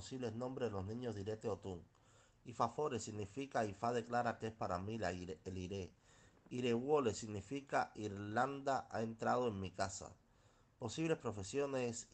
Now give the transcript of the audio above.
posibles nombres de los niños de Irete Otún. Ifafore significa Ifa declara que es para mí la el Iré. Irewole significa Irlanda ha entrado en mi casa. Posibles profesiones